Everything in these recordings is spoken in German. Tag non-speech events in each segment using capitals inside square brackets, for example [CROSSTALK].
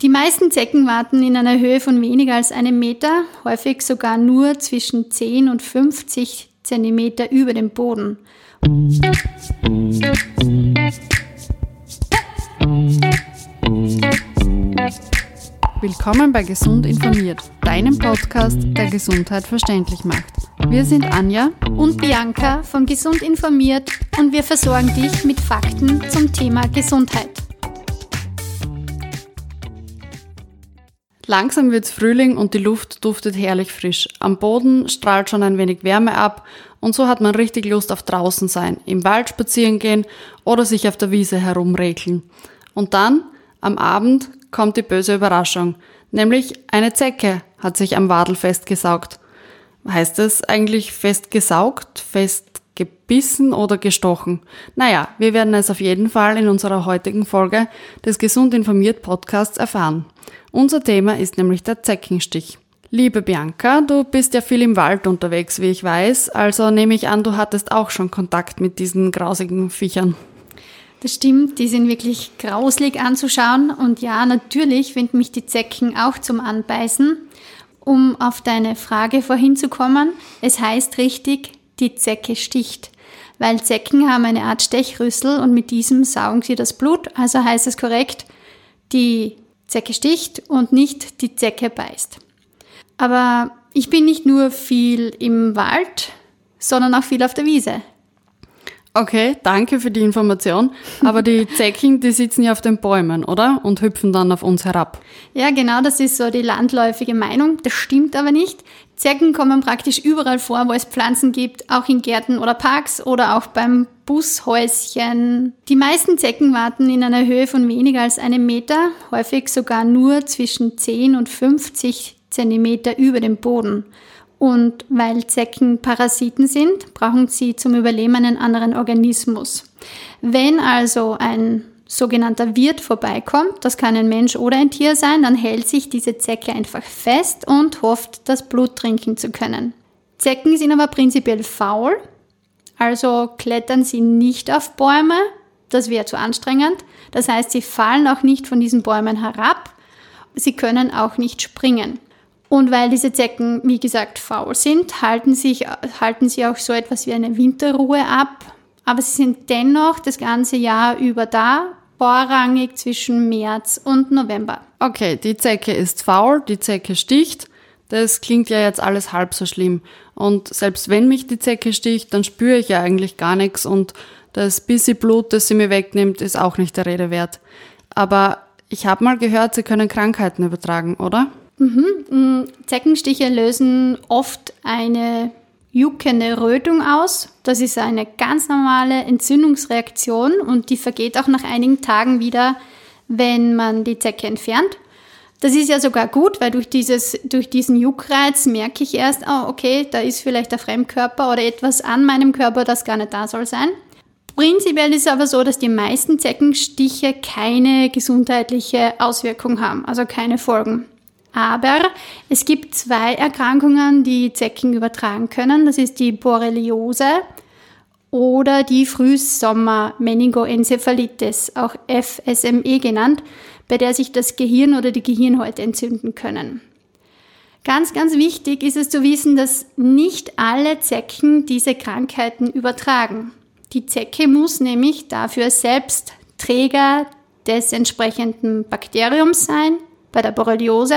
Die meisten Zecken warten in einer Höhe von weniger als einem Meter, häufig sogar nur zwischen 10 und 50 Zentimeter über dem Boden. Willkommen bei Gesund informiert, deinem Podcast, der Gesundheit verständlich macht. Wir sind Anja und Bianca von Gesund informiert und wir versorgen dich mit Fakten zum Thema Gesundheit. Langsam wird's Frühling und die Luft duftet herrlich frisch. Am Boden strahlt schon ein wenig Wärme ab und so hat man richtig Lust auf draußen sein, im Wald spazieren gehen oder sich auf der Wiese herumrekeln. Und dann, am Abend, kommt die böse Überraschung, nämlich eine Zecke hat sich am Wadel festgesaugt. Heißt es eigentlich festgesaugt, festgebissen oder gestochen? Naja, wir werden es auf jeden Fall in unserer heutigen Folge des Gesund informiert Podcasts erfahren. Unser Thema ist nämlich der Zeckenstich. Liebe Bianca, du bist ja viel im Wald unterwegs, wie ich weiß, also nehme ich an, du hattest auch schon Kontakt mit diesen grausigen Viechern. Das stimmt, die sind wirklich grauslig anzuschauen und ja, natürlich finden mich die Zecken auch zum Anbeißen. Um auf deine Frage vorhin zu kommen, es heißt richtig, die Zecke sticht, weil Zecken haben eine Art Stechrüssel und mit diesem saugen sie das Blut, also heißt es korrekt, die Zecke sticht und nicht die Zecke beißt. Aber ich bin nicht nur viel im Wald, sondern auch viel auf der Wiese. Okay, danke für die Information. Aber die [LAUGHS] Zecken, die sitzen ja auf den Bäumen, oder? Und hüpfen dann auf uns herab. Ja, genau, das ist so die landläufige Meinung. Das stimmt aber nicht. Zecken kommen praktisch überall vor, wo es Pflanzen gibt, auch in Gärten oder Parks oder auch beim Bushäuschen. Die meisten Zecken warten in einer Höhe von weniger als einem Meter, häufig sogar nur zwischen 10 und 50 Zentimeter über dem Boden. Und weil Zecken Parasiten sind, brauchen sie zum Überleben einen anderen Organismus. Wenn also ein sogenannter Wirt vorbeikommt, das kann ein Mensch oder ein Tier sein, dann hält sich diese Zecke einfach fest und hofft, das Blut trinken zu können. Zecken sind aber prinzipiell faul, also klettern sie nicht auf Bäume, das wäre zu anstrengend. Das heißt, sie fallen auch nicht von diesen Bäumen herab, sie können auch nicht springen. Und weil diese Zecken, wie gesagt, faul sind, halten, sich, halten sie auch so etwas wie eine Winterruhe ab. Aber sie sind dennoch das ganze Jahr über da, vorrangig zwischen März und November. Okay, die Zecke ist faul, die Zecke sticht. Das klingt ja jetzt alles halb so schlimm. Und selbst wenn mich die Zecke sticht, dann spüre ich ja eigentlich gar nichts und das bisschen Blut, das sie mir wegnimmt, ist auch nicht der Rede wert. Aber ich habe mal gehört, sie können Krankheiten übertragen, oder? Mhm. Mm, Zeckenstiche lösen oft eine juckende Rötung aus. Das ist eine ganz normale Entzündungsreaktion und die vergeht auch nach einigen Tagen wieder, wenn man die Zecke entfernt. Das ist ja sogar gut, weil durch, dieses, durch diesen Juckreiz merke ich erst, oh, okay, da ist vielleicht der Fremdkörper oder etwas an meinem Körper, das gar nicht da soll sein. Prinzipiell ist es aber so, dass die meisten Zeckenstiche keine gesundheitliche Auswirkung haben, also keine Folgen. Aber es gibt zwei Erkrankungen, die Zecken übertragen können. Das ist die Borreliose oder die Frühsommer-Meningoenzephalitis, auch FSME genannt, bei der sich das Gehirn oder die Gehirnhäute entzünden können. Ganz, ganz wichtig ist es zu wissen, dass nicht alle Zecken diese Krankheiten übertragen. Die Zecke muss nämlich dafür selbst Träger des entsprechenden Bakteriums sein, bei der Borreliose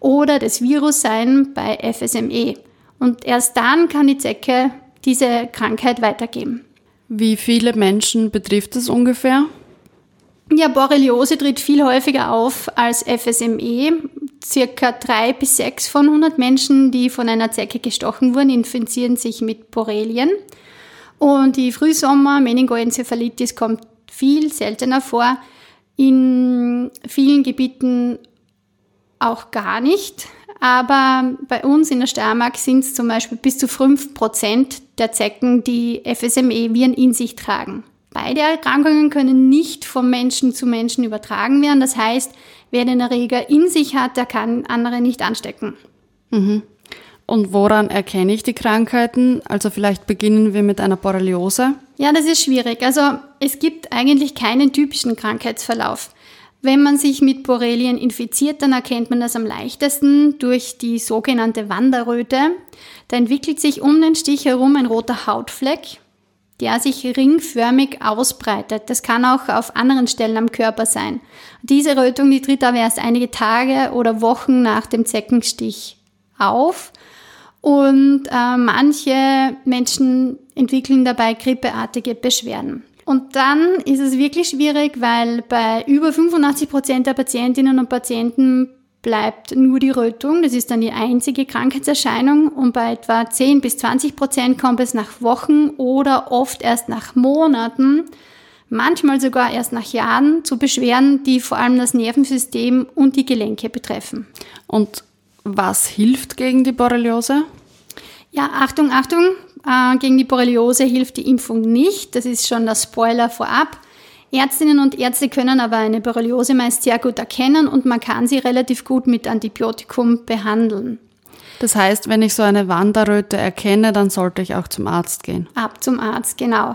oder des Virus sein bei FSME. Und erst dann kann die Zecke diese Krankheit weitergeben. Wie viele Menschen betrifft es ungefähr? Ja, Borreliose tritt viel häufiger auf als FSME. Circa drei bis sechs von 100 Menschen, die von einer Zecke gestochen wurden, infizieren sich mit Borrelien. Und die Frühsommer-Meningoenzephalitis kommt viel seltener vor. In vielen Gebieten auch gar nicht. Aber bei uns in der Steiermark sind es zum Beispiel bis zu 5% der Zecken, die FSME-Viren in sich tragen. Beide Erkrankungen können nicht von Menschen zu Menschen übertragen werden. Das heißt, wer den Erreger in sich hat, der kann andere nicht anstecken. Mhm. Und woran erkenne ich die Krankheiten? Also vielleicht beginnen wir mit einer Borreliose. Ja, das ist schwierig. Also es gibt eigentlich keinen typischen Krankheitsverlauf. Wenn man sich mit Borrelien infiziert, dann erkennt man das am leichtesten durch die sogenannte Wanderröte. Da entwickelt sich um den Stich herum ein roter Hautfleck, der sich ringförmig ausbreitet. Das kann auch auf anderen Stellen am Körper sein. Diese Rötung, die tritt aber erst einige Tage oder Wochen nach dem Zeckenstich auf. Und äh, manche Menschen entwickeln dabei grippeartige Beschwerden. Und dann ist es wirklich schwierig, weil bei über 85 Prozent der Patientinnen und Patienten bleibt nur die Rötung. Das ist dann die einzige Krankheitserscheinung. Und bei etwa 10 bis 20 Prozent kommt es nach Wochen oder oft erst nach Monaten, manchmal sogar erst nach Jahren zu Beschwerden, die vor allem das Nervensystem und die Gelenke betreffen. Und was hilft gegen die Borreliose? Ja, Achtung, Achtung, äh, gegen die Borreliose hilft die Impfung nicht. Das ist schon der Spoiler vorab. Ärztinnen und Ärzte können aber eine Borreliose meist sehr gut erkennen und man kann sie relativ gut mit Antibiotikum behandeln. Das heißt, wenn ich so eine Wanderröte erkenne, dann sollte ich auch zum Arzt gehen. Ab zum Arzt, genau.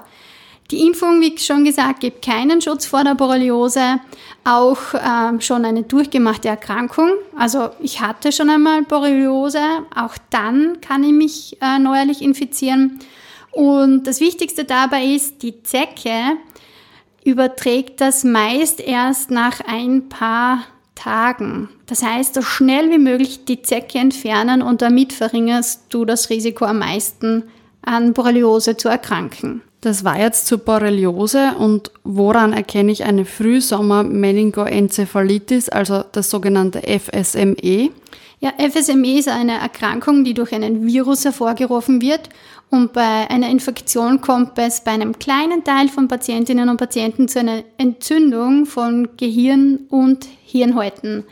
Die Impfung, wie schon gesagt, gibt keinen Schutz vor der Borreliose, auch ähm, schon eine durchgemachte Erkrankung. Also ich hatte schon einmal Borreliose, auch dann kann ich mich äh, neuerlich infizieren. Und das Wichtigste dabei ist, die Zecke überträgt das meist erst nach ein paar Tagen. Das heißt, so schnell wie möglich die Zecke entfernen und damit verringerst du das Risiko am meisten an Borreliose zu erkranken. Das war jetzt zur Borreliose und woran erkenne ich eine Frühsommer-Meningoenzephalitis, also das sogenannte FSME? Ja, FSME ist eine Erkrankung, die durch einen Virus hervorgerufen wird und bei einer Infektion kommt es bei einem kleinen Teil von Patientinnen und Patienten zu einer Entzündung von Gehirn und Hirnhäuten.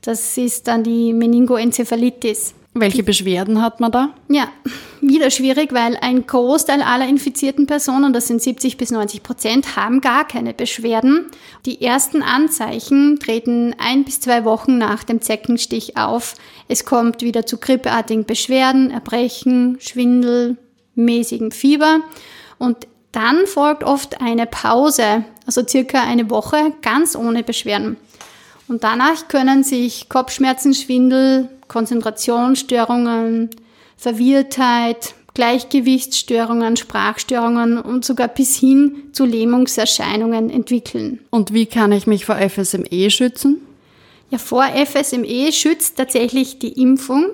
Das ist dann die Meningoenzephalitis. Welche Beschwerden hat man da? Ja, [LAUGHS] wieder schwierig, weil ein Großteil aller infizierten Personen, das sind 70 bis 90 Prozent, haben gar keine Beschwerden. Die ersten Anzeichen treten ein bis zwei Wochen nach dem Zeckenstich auf. Es kommt wieder zu grippeartigen Beschwerden, Erbrechen, Schwindel, mäßigem Fieber und dann folgt oft eine Pause, also circa eine Woche, ganz ohne Beschwerden. Und danach können sich Kopfschmerzen, Schwindel, Konzentrationsstörungen, Verwirrtheit, Gleichgewichtsstörungen, Sprachstörungen und sogar bis hin zu Lähmungserscheinungen entwickeln. Und wie kann ich mich vor FSME schützen? Ja, vor FSME schützt tatsächlich die Impfung.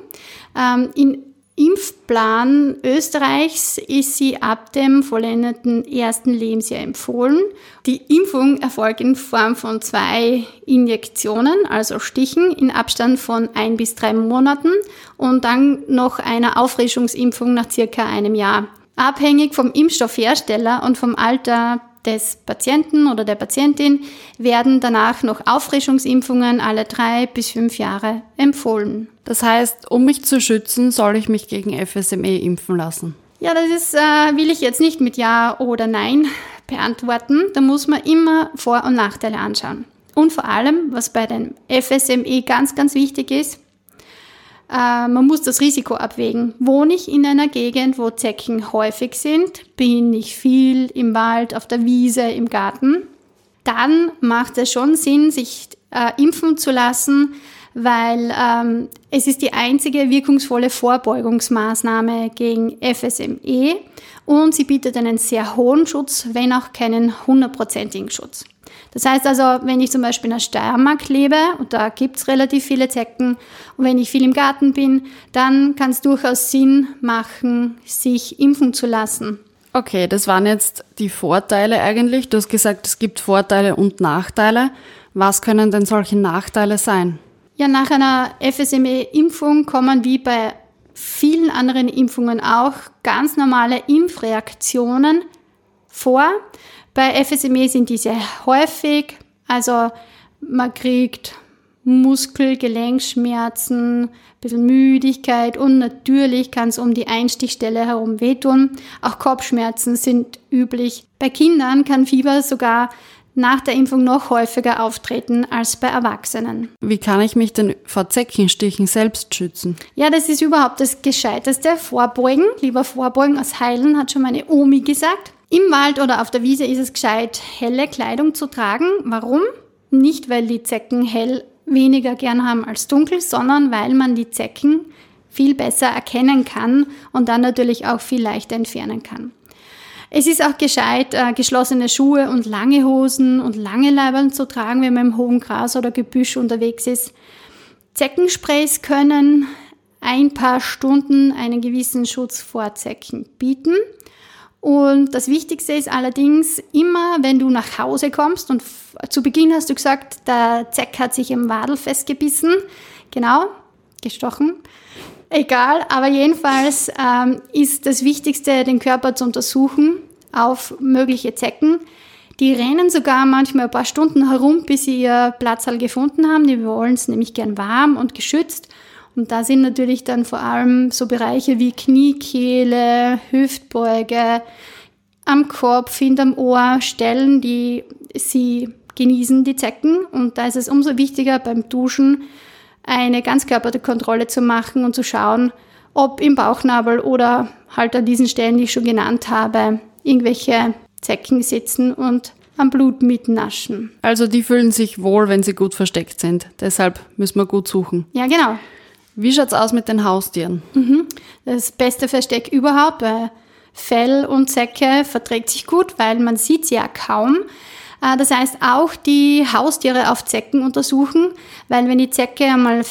Ähm, in Impfplan Österreichs ist sie ab dem vollendeten ersten Lebensjahr empfohlen. Die Impfung erfolgt in Form von zwei Injektionen, also Stichen, in Abstand von ein bis drei Monaten und dann noch einer Auffrischungsimpfung nach circa einem Jahr. Abhängig vom Impfstoffhersteller und vom Alter des Patienten oder der Patientin werden danach noch Auffrischungsimpfungen alle drei bis fünf Jahre empfohlen. Das heißt, um mich zu schützen, soll ich mich gegen FSME impfen lassen? Ja, das ist, äh, will ich jetzt nicht mit Ja oder Nein beantworten. Da muss man immer Vor- und Nachteile anschauen. Und vor allem, was bei dem FSME ganz, ganz wichtig ist, äh, man muss das Risiko abwägen. Wohne ich in einer Gegend, wo Zecken häufig sind? Bin ich viel im Wald, auf der Wiese, im Garten? Dann macht es schon Sinn, sich äh, impfen zu lassen, weil ähm, es ist die einzige wirkungsvolle Vorbeugungsmaßnahme gegen FSME und sie bietet einen sehr hohen Schutz, wenn auch keinen hundertprozentigen Schutz. Das heißt also, wenn ich zum Beispiel in der Steiermark lebe und da gibt's relativ viele Zecken und wenn ich viel im Garten bin, dann kann es durchaus Sinn machen, sich impfen zu lassen. Okay, das waren jetzt die Vorteile eigentlich. Du hast gesagt, es gibt Vorteile und Nachteile. Was können denn solche Nachteile sein? Ja, nach einer FSME-Impfung kommen wie bei vielen anderen Impfungen auch ganz normale Impfreaktionen vor. Bei FSME sind diese häufig, also man kriegt Muskel-, Gelenkschmerzen, ein bisschen Müdigkeit und natürlich kann es um die Einstichstelle herum wehtun. Auch Kopfschmerzen sind üblich. Bei Kindern kann Fieber sogar nach der Impfung noch häufiger auftreten als bei Erwachsenen. Wie kann ich mich denn vor Zeckenstichen selbst schützen? Ja, das ist überhaupt das Gescheiteste. Vorbeugen, lieber vorbeugen als heilen, hat schon meine Omi gesagt. Im Wald oder auf der Wiese ist es gescheit, helle Kleidung zu tragen. Warum? Nicht, weil die Zecken hell weniger gern haben als dunkel, sondern weil man die Zecken viel besser erkennen kann und dann natürlich auch viel leichter entfernen kann. Es ist auch gescheit, äh, geschlossene Schuhe und lange Hosen und lange Leibern zu tragen, wenn man im hohen Gras oder Gebüsch unterwegs ist. Zeckensprays können ein paar Stunden einen gewissen Schutz vor Zecken bieten. Und das Wichtigste ist allerdings immer, wenn du nach Hause kommst und zu Beginn hast du gesagt, der Zeck hat sich im Wadel festgebissen. Genau, gestochen. Egal, aber jedenfalls ähm, ist das Wichtigste, den Körper zu untersuchen auf mögliche Zecken. Die rennen sogar manchmal ein paar Stunden herum, bis sie ihr Platzhall gefunden haben. Die wollen es nämlich gern warm und geschützt. Und da sind natürlich dann vor allem so Bereiche wie Kniekehle, Hüftbeuge, am Kopf, hinterm Ohr, Stellen, die sie genießen, die Zecken. Und da ist es umso wichtiger beim Duschen eine Ganzkörperkontrolle zu machen und zu schauen, ob im Bauchnabel oder halt an diesen Stellen, die ich schon genannt habe, irgendwelche Zecken sitzen und am Blut mitnaschen. Also die fühlen sich wohl, wenn sie gut versteckt sind. Deshalb müssen wir gut suchen. Ja, genau. Wie schaut's aus mit den Haustieren? Mhm. Das beste Versteck überhaupt, weil Fell und Säcke verträgt sich gut, weil man sieht sie ja kaum. Äh, das heißt, auch die Haustiere auf Zecken untersuchen, weil wenn die Zecke einmal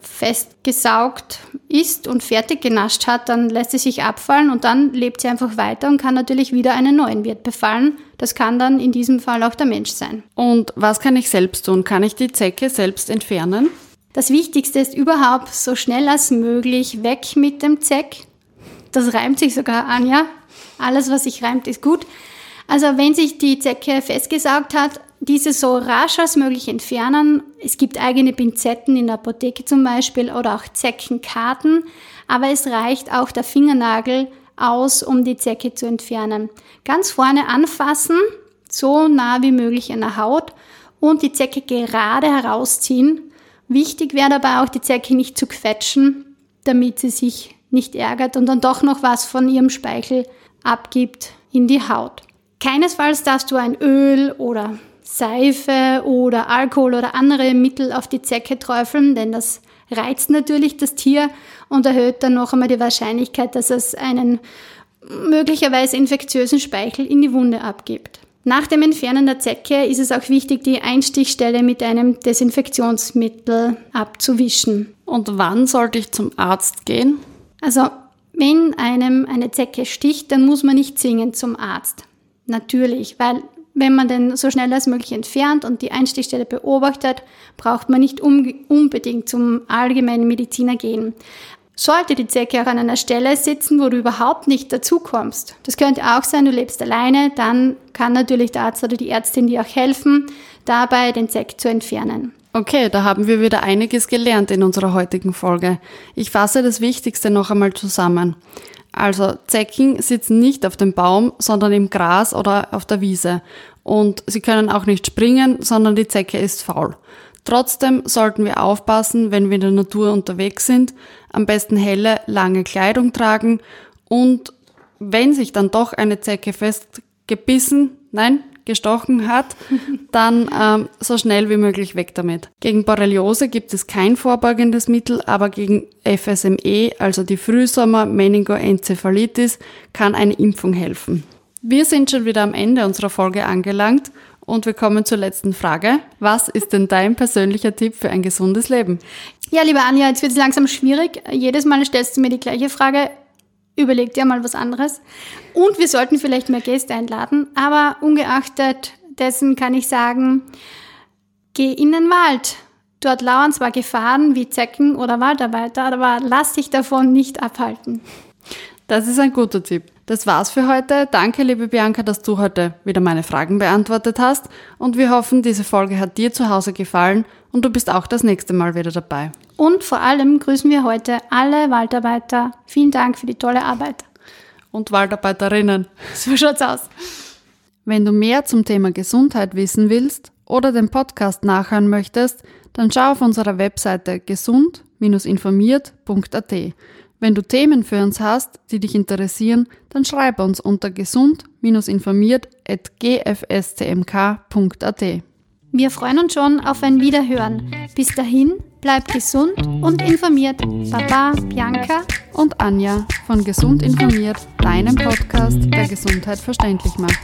festgesaugt ist und fertig genascht hat, dann lässt sie sich abfallen und dann lebt sie einfach weiter und kann natürlich wieder einen neuen Wirt befallen. Das kann dann in diesem Fall auch der Mensch sein. Und was kann ich selbst tun? Kann ich die Zecke selbst entfernen? Das Wichtigste ist überhaupt so schnell als möglich weg mit dem Zeck. Das reimt sich sogar an, ja. Alles, was sich reimt, ist gut. Also wenn sich die Zecke festgesaugt hat, diese so rasch als möglich entfernen. Es gibt eigene Pinzetten in der Apotheke zum Beispiel oder auch Zeckenkarten, aber es reicht auch der Fingernagel aus, um die Zecke zu entfernen. Ganz vorne anfassen, so nah wie möglich an der Haut und die Zecke gerade herausziehen. Wichtig wäre dabei auch, die Zecke nicht zu quetschen, damit sie sich nicht ärgert und dann doch noch was von ihrem Speichel abgibt in die Haut. Keinesfalls darfst du ein Öl oder Seife oder Alkohol oder andere Mittel auf die Zecke träufeln, denn das reizt natürlich das Tier und erhöht dann noch einmal die Wahrscheinlichkeit, dass es einen möglicherweise infektiösen Speichel in die Wunde abgibt. Nach dem Entfernen der Zecke ist es auch wichtig, die Einstichstelle mit einem Desinfektionsmittel abzuwischen. Und wann sollte ich zum Arzt gehen? Also, wenn einem eine Zecke sticht, dann muss man nicht zwingend zum Arzt. Natürlich, weil wenn man den so schnell als möglich entfernt und die Einstichstelle beobachtet, braucht man nicht unbedingt zum allgemeinen Mediziner gehen. Sollte die Zecke auch an einer Stelle sitzen, wo du überhaupt nicht dazukommst, das könnte auch sein, du lebst alleine, dann kann natürlich der Arzt oder die Ärztin dir auch helfen, dabei den Zeck zu entfernen. Okay, da haben wir wieder einiges gelernt in unserer heutigen Folge. Ich fasse das Wichtigste noch einmal zusammen. Also Zecken sitzen nicht auf dem Baum, sondern im Gras oder auf der Wiese. Und sie können auch nicht springen, sondern die Zecke ist faul. Trotzdem sollten wir aufpassen, wenn wir in der Natur unterwegs sind, am besten helle, lange Kleidung tragen und wenn sich dann doch eine Zecke festgebissen, nein, gestochen hat, [LAUGHS] dann ähm, so schnell wie möglich weg damit. Gegen Borreliose gibt es kein vorbeugendes Mittel, aber gegen FSME, also die Frühsommer-Meningoenzephalitis, kann eine Impfung helfen. Wir sind schon wieder am Ende unserer Folge angelangt und wir kommen zur letzten Frage. Was ist denn dein persönlicher Tipp für ein gesundes Leben? Ja, liebe Anja, jetzt wird es langsam schwierig. Jedes Mal stellst du mir die gleiche Frage überleg dir mal was anderes. Und wir sollten vielleicht mehr Gäste einladen. Aber ungeachtet dessen kann ich sagen, geh in den Wald. Dort lauern zwar Gefahren wie Zecken oder Waldarbeiter, aber lass dich davon nicht abhalten. Das ist ein guter Tipp. Das war's für heute. Danke, liebe Bianca, dass du heute wieder meine Fragen beantwortet hast. Und wir hoffen, diese Folge hat dir zu Hause gefallen und du bist auch das nächste Mal wieder dabei. Und vor allem grüßen wir heute alle Waldarbeiter. Vielen Dank für die tolle Arbeit. Und Waldarbeiterinnen. [LAUGHS] So schaut's aus. Wenn du mehr zum Thema Gesundheit wissen willst oder den Podcast nachhören möchtest, dann schau auf unserer Webseite gesund-informiert.at. Wenn du Themen für uns hast, die dich interessieren, dann schreib uns unter gesund-informiert.gfscmk.at. Wir freuen uns schon auf ein Wiederhören. Bis dahin, bleibt gesund und informiert. Baba, Bianca und Anja von Gesund informiert, deinem Podcast, der Gesundheit verständlich macht.